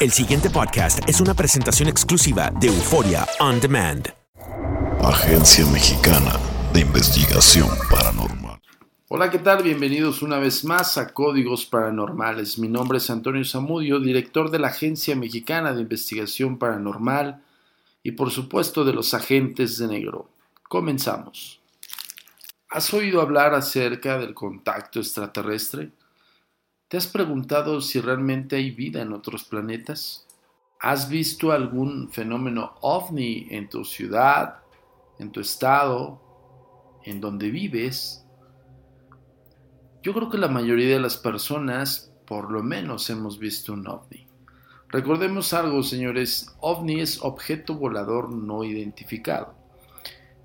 El siguiente podcast es una presentación exclusiva de Euforia On Demand. Agencia Mexicana de Investigación Paranormal. Hola, ¿qué tal? Bienvenidos una vez más a Códigos Paranormales. Mi nombre es Antonio Zamudio, director de la Agencia Mexicana de Investigación Paranormal y por supuesto de los agentes de negro. Comenzamos. ¿Has oído hablar acerca del contacto extraterrestre? ¿Te has preguntado si realmente hay vida en otros planetas? ¿Has visto algún fenómeno ovni en tu ciudad, en tu estado, en donde vives? Yo creo que la mayoría de las personas, por lo menos, hemos visto un ovni. Recordemos algo, señores, ovni es objeto volador no identificado.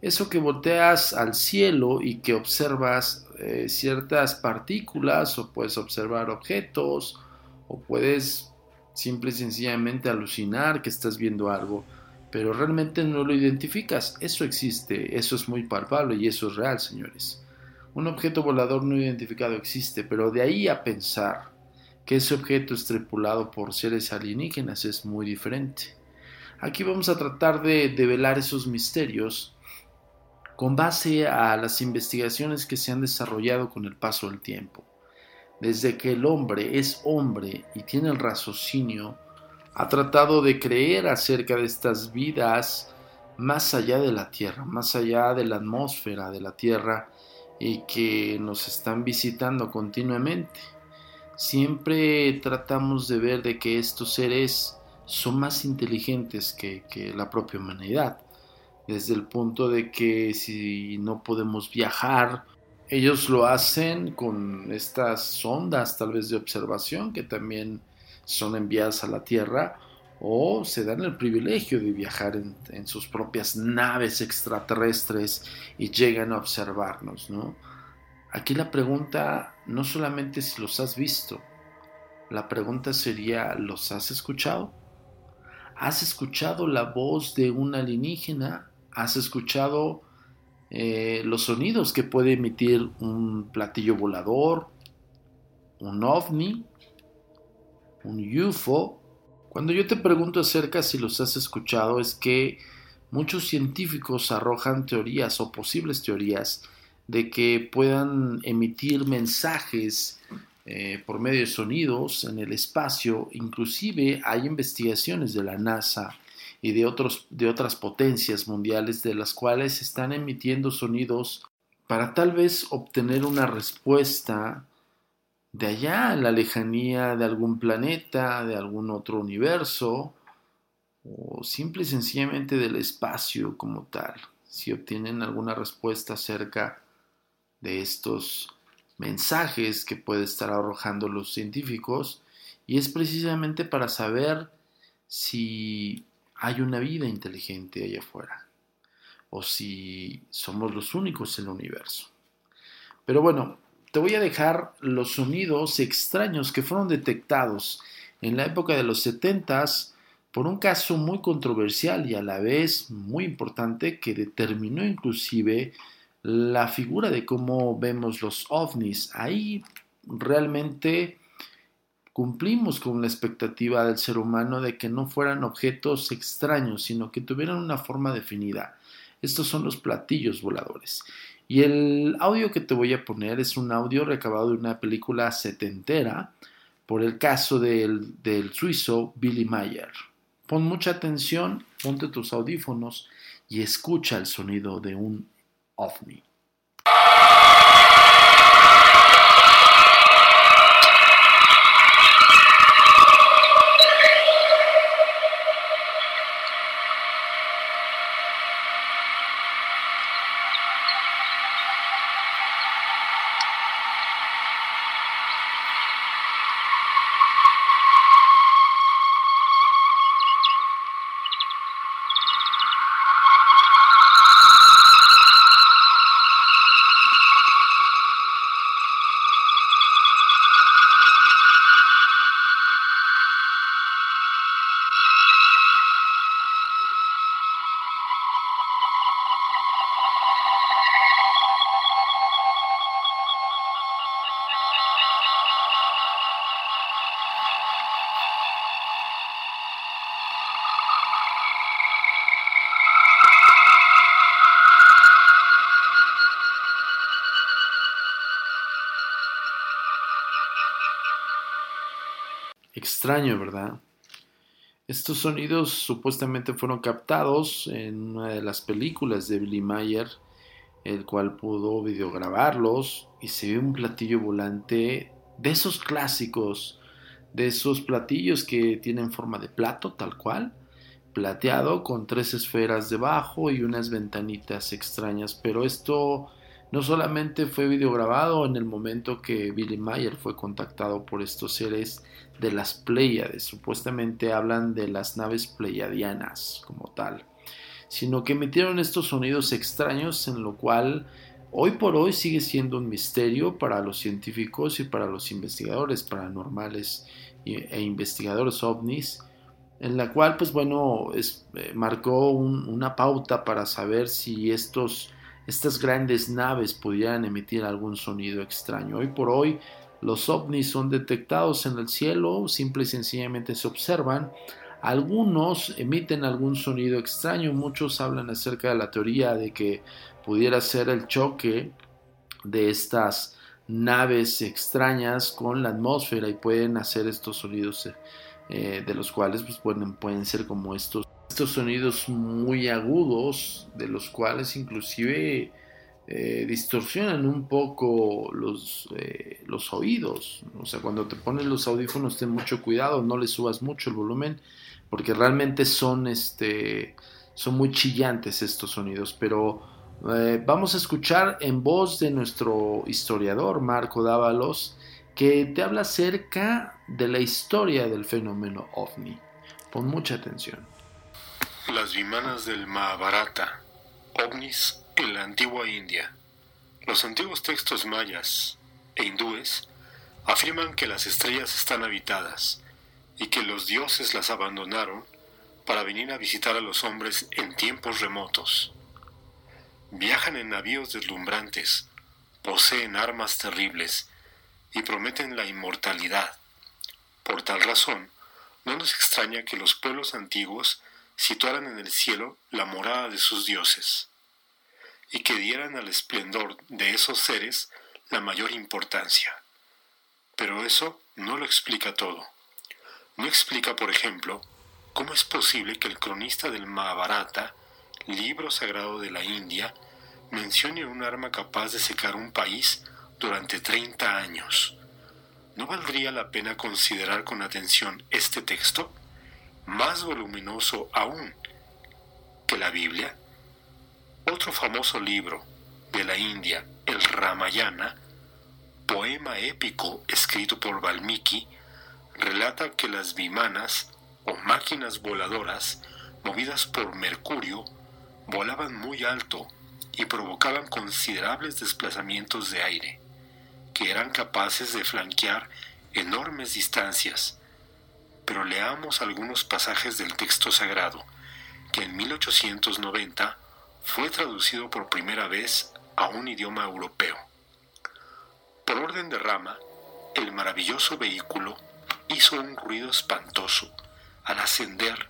Eso que volteas al cielo y que observas eh, ciertas partículas o puedes observar objetos o puedes simple y sencillamente alucinar que estás viendo algo, pero realmente no lo identificas. Eso existe, eso es muy palpable y eso es real, señores. Un objeto volador no identificado existe, pero de ahí a pensar que ese objeto es tripulado por seres alienígenas es muy diferente. Aquí vamos a tratar de develar esos misterios con base a las investigaciones que se han desarrollado con el paso del tiempo. Desde que el hombre es hombre y tiene el raciocinio, ha tratado de creer acerca de estas vidas más allá de la Tierra, más allá de la atmósfera de la Tierra y que nos están visitando continuamente. Siempre tratamos de ver de que estos seres son más inteligentes que, que la propia humanidad desde el punto de que si no podemos viajar, ellos lo hacen con estas sondas tal vez de observación que también son enviadas a la Tierra o se dan el privilegio de viajar en, sus propias naves extraterrestres y llegan a observarnos, ¿no? Aquí la pregunta no solamente si los has visto, la pregunta sería, ¿los has escuchado? ¿Has escuchado la voz de un alienígena has escuchado eh, los sonidos que puede emitir un platillo volador, un ovni, un UFO Cuando yo te pregunto acerca si los has escuchado es que muchos científicos arrojan teorías o posibles teorías de que puedan emitir mensajes eh, por medio de sonidos en el espacio. Inclusive hay investigaciones de la NASA y de, otros, de otras potencias mundiales de las cuales están emitiendo sonidos para tal vez obtener una respuesta de allá, en la lejanía de algún planeta, de algún otro universo, o simple y sencillamente del espacio como tal, si obtienen alguna respuesta acerca de estos mensajes que puede estar arrojando los científicos, y es precisamente para saber si hay una vida inteligente allá afuera, o si somos los únicos en el universo. Pero bueno, te voy a dejar los sonidos extraños que fueron detectados en la época de los 70 por un caso muy controversial y a la vez muy importante que determinó inclusive la figura de cómo vemos los ovnis. Ahí realmente cumplimos con la expectativa del ser humano de que no fueran objetos extraños, sino que tuvieran una forma definida. Estos son los platillos voladores. Y el audio que te voy a poner es un audio recabado de una película setentera por el caso del, del suizo Billy Mayer. Pon mucha atención, ponte tus audífonos y escucha el sonido de un ovni. Extraño, ¿verdad? Estos sonidos supuestamente fueron captados en una de las películas de Billy Mayer, el cual pudo videograbarlos y se ve un platillo volante de esos clásicos, de esos platillos que tienen forma de plato tal cual, plateado con tres esferas debajo y unas ventanitas extrañas, pero esto no solamente fue videograbado en el momento que Billy Mayer fue contactado por estos seres de las Pleiades, supuestamente hablan de las naves pleiadianas como tal, sino que emitieron estos sonidos extraños en lo cual hoy por hoy sigue siendo un misterio para los científicos y para los investigadores paranormales e investigadores ovnis, en la cual pues bueno es, eh, marcó una pauta para saber si estos estas grandes naves pudieran emitir algún sonido extraño. Hoy por hoy los ovnis son detectados en el cielo, simple y sencillamente se observan. Algunos emiten algún sonido extraño, muchos hablan acerca de la teoría de que pudiera ser el choque de estas naves extrañas con la atmósfera y pueden hacer estos sonidos eh, de los cuales pues, pueden, pueden ser como estos estos sonidos muy agudos, de los cuales inclusive eh, distorsionan un poco los, eh, los oídos. O sea, cuando te pones los audífonos, ten mucho cuidado, no le subas mucho el volumen, porque realmente son, este, son muy chillantes estos sonidos. Pero eh, vamos a escuchar en voz de nuestro historiador, Marco Dávalos, que te habla acerca de la historia del fenómeno ovni. Pon mucha atención. Las vimanas del Mahabharata, ovnis en la antigua India. Los antiguos textos mayas e hindúes afirman que las estrellas están habitadas y que los dioses las abandonaron para venir a visitar a los hombres en tiempos remotos. Viajan en navíos deslumbrantes, poseen armas terribles y prometen la inmortalidad. Por tal razón, no nos extraña que los pueblos antiguos situaran en el cielo la morada de sus dioses y que dieran al esplendor de esos seres la mayor importancia. Pero eso no lo explica todo. No explica, por ejemplo, cómo es posible que el cronista del Mahabharata, libro sagrado de la India, mencione un arma capaz de secar un país durante 30 años. ¿No valdría la pena considerar con atención este texto, más voluminoso aún que la Biblia? Otro famoso libro de la India, el Ramayana, poema épico escrito por Valmiki, relata que las vimanas o máquinas voladoras movidas por Mercurio volaban muy alto y provocaban considerables desplazamientos de aire, que eran capaces de flanquear enormes distancias. Pero leamos algunos pasajes del texto sagrado, que en 1890 fue traducido por primera vez a un idioma europeo. Por orden de rama, el maravilloso vehículo hizo un ruido espantoso al ascender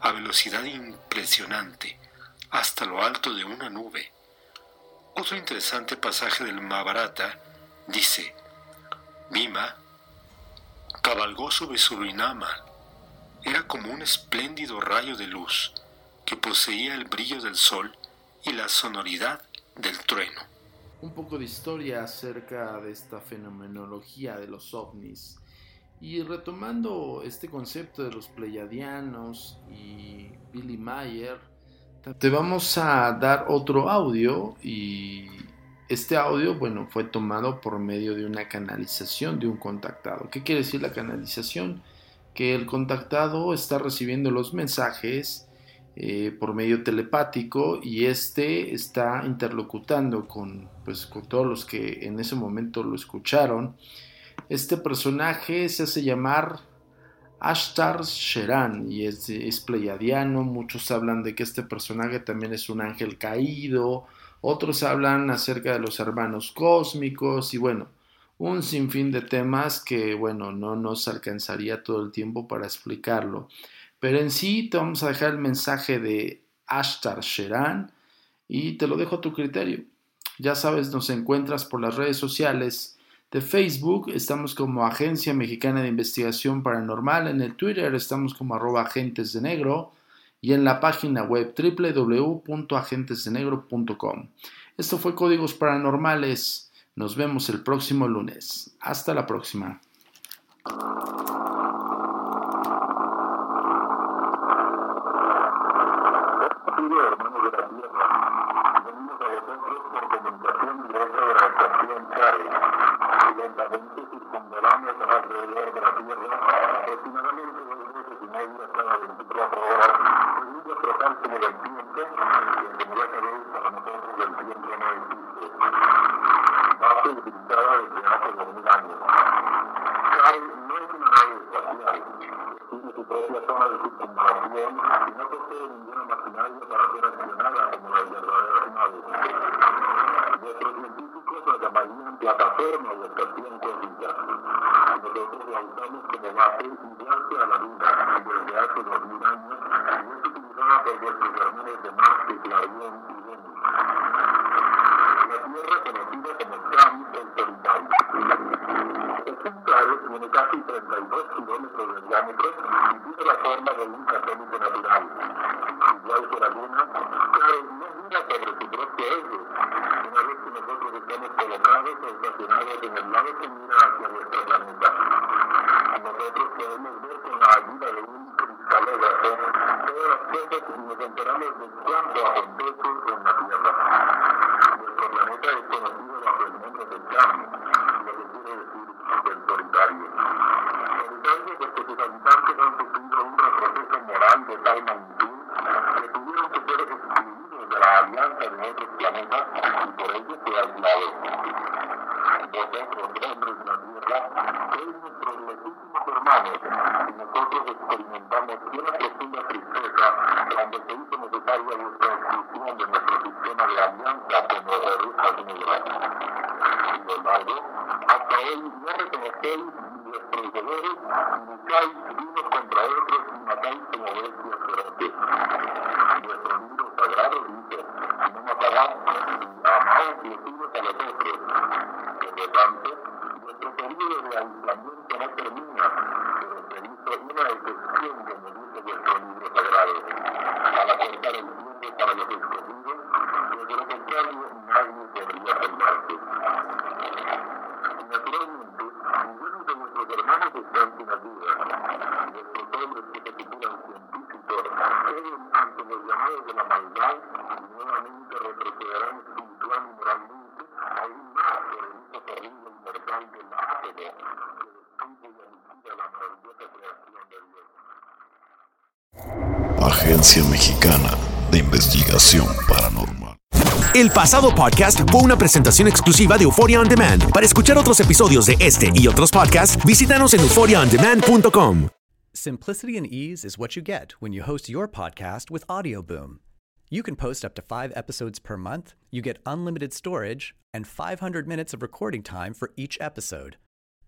a velocidad impresionante hasta lo alto de una nube. Otro interesante pasaje del Mahabharata dice, Bhima cabalgó sobre Surinama. Era como un espléndido rayo de luz que poseía el brillo del sol y la sonoridad del trueno. Un poco de historia acerca de esta fenomenología de los ovnis. Y retomando este concepto de los pleiadianos y Billy Mayer, te vamos a dar otro audio y este audio, bueno, fue tomado por medio de una canalización de un contactado. ¿Qué quiere decir la canalización? Que el contactado está recibiendo los mensajes eh, por medio telepático y este está interlocutando con, pues, con todos los que en ese momento lo escucharon. Este personaje se hace llamar Ashtar Sheran y es, es pleiadiano. Muchos hablan de que este personaje también es un ángel caído. Otros hablan acerca de los hermanos cósmicos y bueno, un sinfín de temas que bueno, no nos alcanzaría todo el tiempo para explicarlo. Pero en sí te vamos a dejar el mensaje de Ashtar Sheran y te lo dejo a tu criterio. Ya sabes, nos encuentras por las redes sociales de Facebook, estamos como Agencia Mexicana de Investigación Paranormal, en el Twitter estamos como arroba agentes de negro y en la página web www.agentesdenegro.com. Esto fue Códigos Paranormales. Nos vemos el próximo lunes. Hasta la próxima nosotros no es una nave espacial, tiene su propia zona de y no posee ninguna maquinaria para ser accionada como las verdaderas naves. Nuestros científicos la plataforma o. Nosotros la usamos como base y viaje a la luna desde hace dos mil años Ah, de sus hermanos de Marte, Clavión y Venus. La Tierra conocida como Trump el Solitario. Este enclave tiene casi 32 kilómetros de diámetro y tiene la forma de un satélite natural. Igual que la Luna, claro, no mira sobre su propio eje. Una vez que nosotros estamos colocados o estacionados en el lado que mira hacia nuestro planeta. Nosotros podemos ver con la ayuda de un calógrafo, todas las cosas y nos enteramos de cuánto acontece en la Tierra. Nuestro planeta es conocido bajo el nombre de Cham, lo que quiere decir el solitario. Solitario porque sus habitantes han sufrido un retroceso moral de tal magnitud que tuvieron que ser excluidos de la alianza de otros planetas y por ello se fue aislado. Vosotros, hombres de la Tierra, sois nuestros legítimos hasta hoy no reconocéis nuestros deberes, buscáis unos contra otros hay como bestias feroces. Nuestro libro sagrado dice, no matarás, amaos los unos a los otros. Por lo tanto, nuestro periodo de aislamiento no termina, pero se hizo una excepción, como dice vuestro libro sagrado, para cortar el tiempo para los escogidos, pues de lo contrario nadie podría salvarse. Naturalmente, ninguno de nuestros hermanos están sin ayuda. Nuestros hombres que se titulan científicos deben, ante los llamados de la maldad, nuevamente retrocederán espiritual y moralmente, aún más por el uso terrible y mortal del átomo, que destruye y aniquila la maravillosa creación de Dios. Agencia Mexicana de Investigación Paranormal. El pasado podcast fue una presentación exclusiva de Euphoria On Demand. Para escuchar otros episodios de este y otros podcasts, visítanos en euphoriaondemand.com. Simplicity and ease is what you get when you host your podcast with Audioboom. You can post up to five episodes per month, you get unlimited storage, and 500 minutes of recording time for each episode.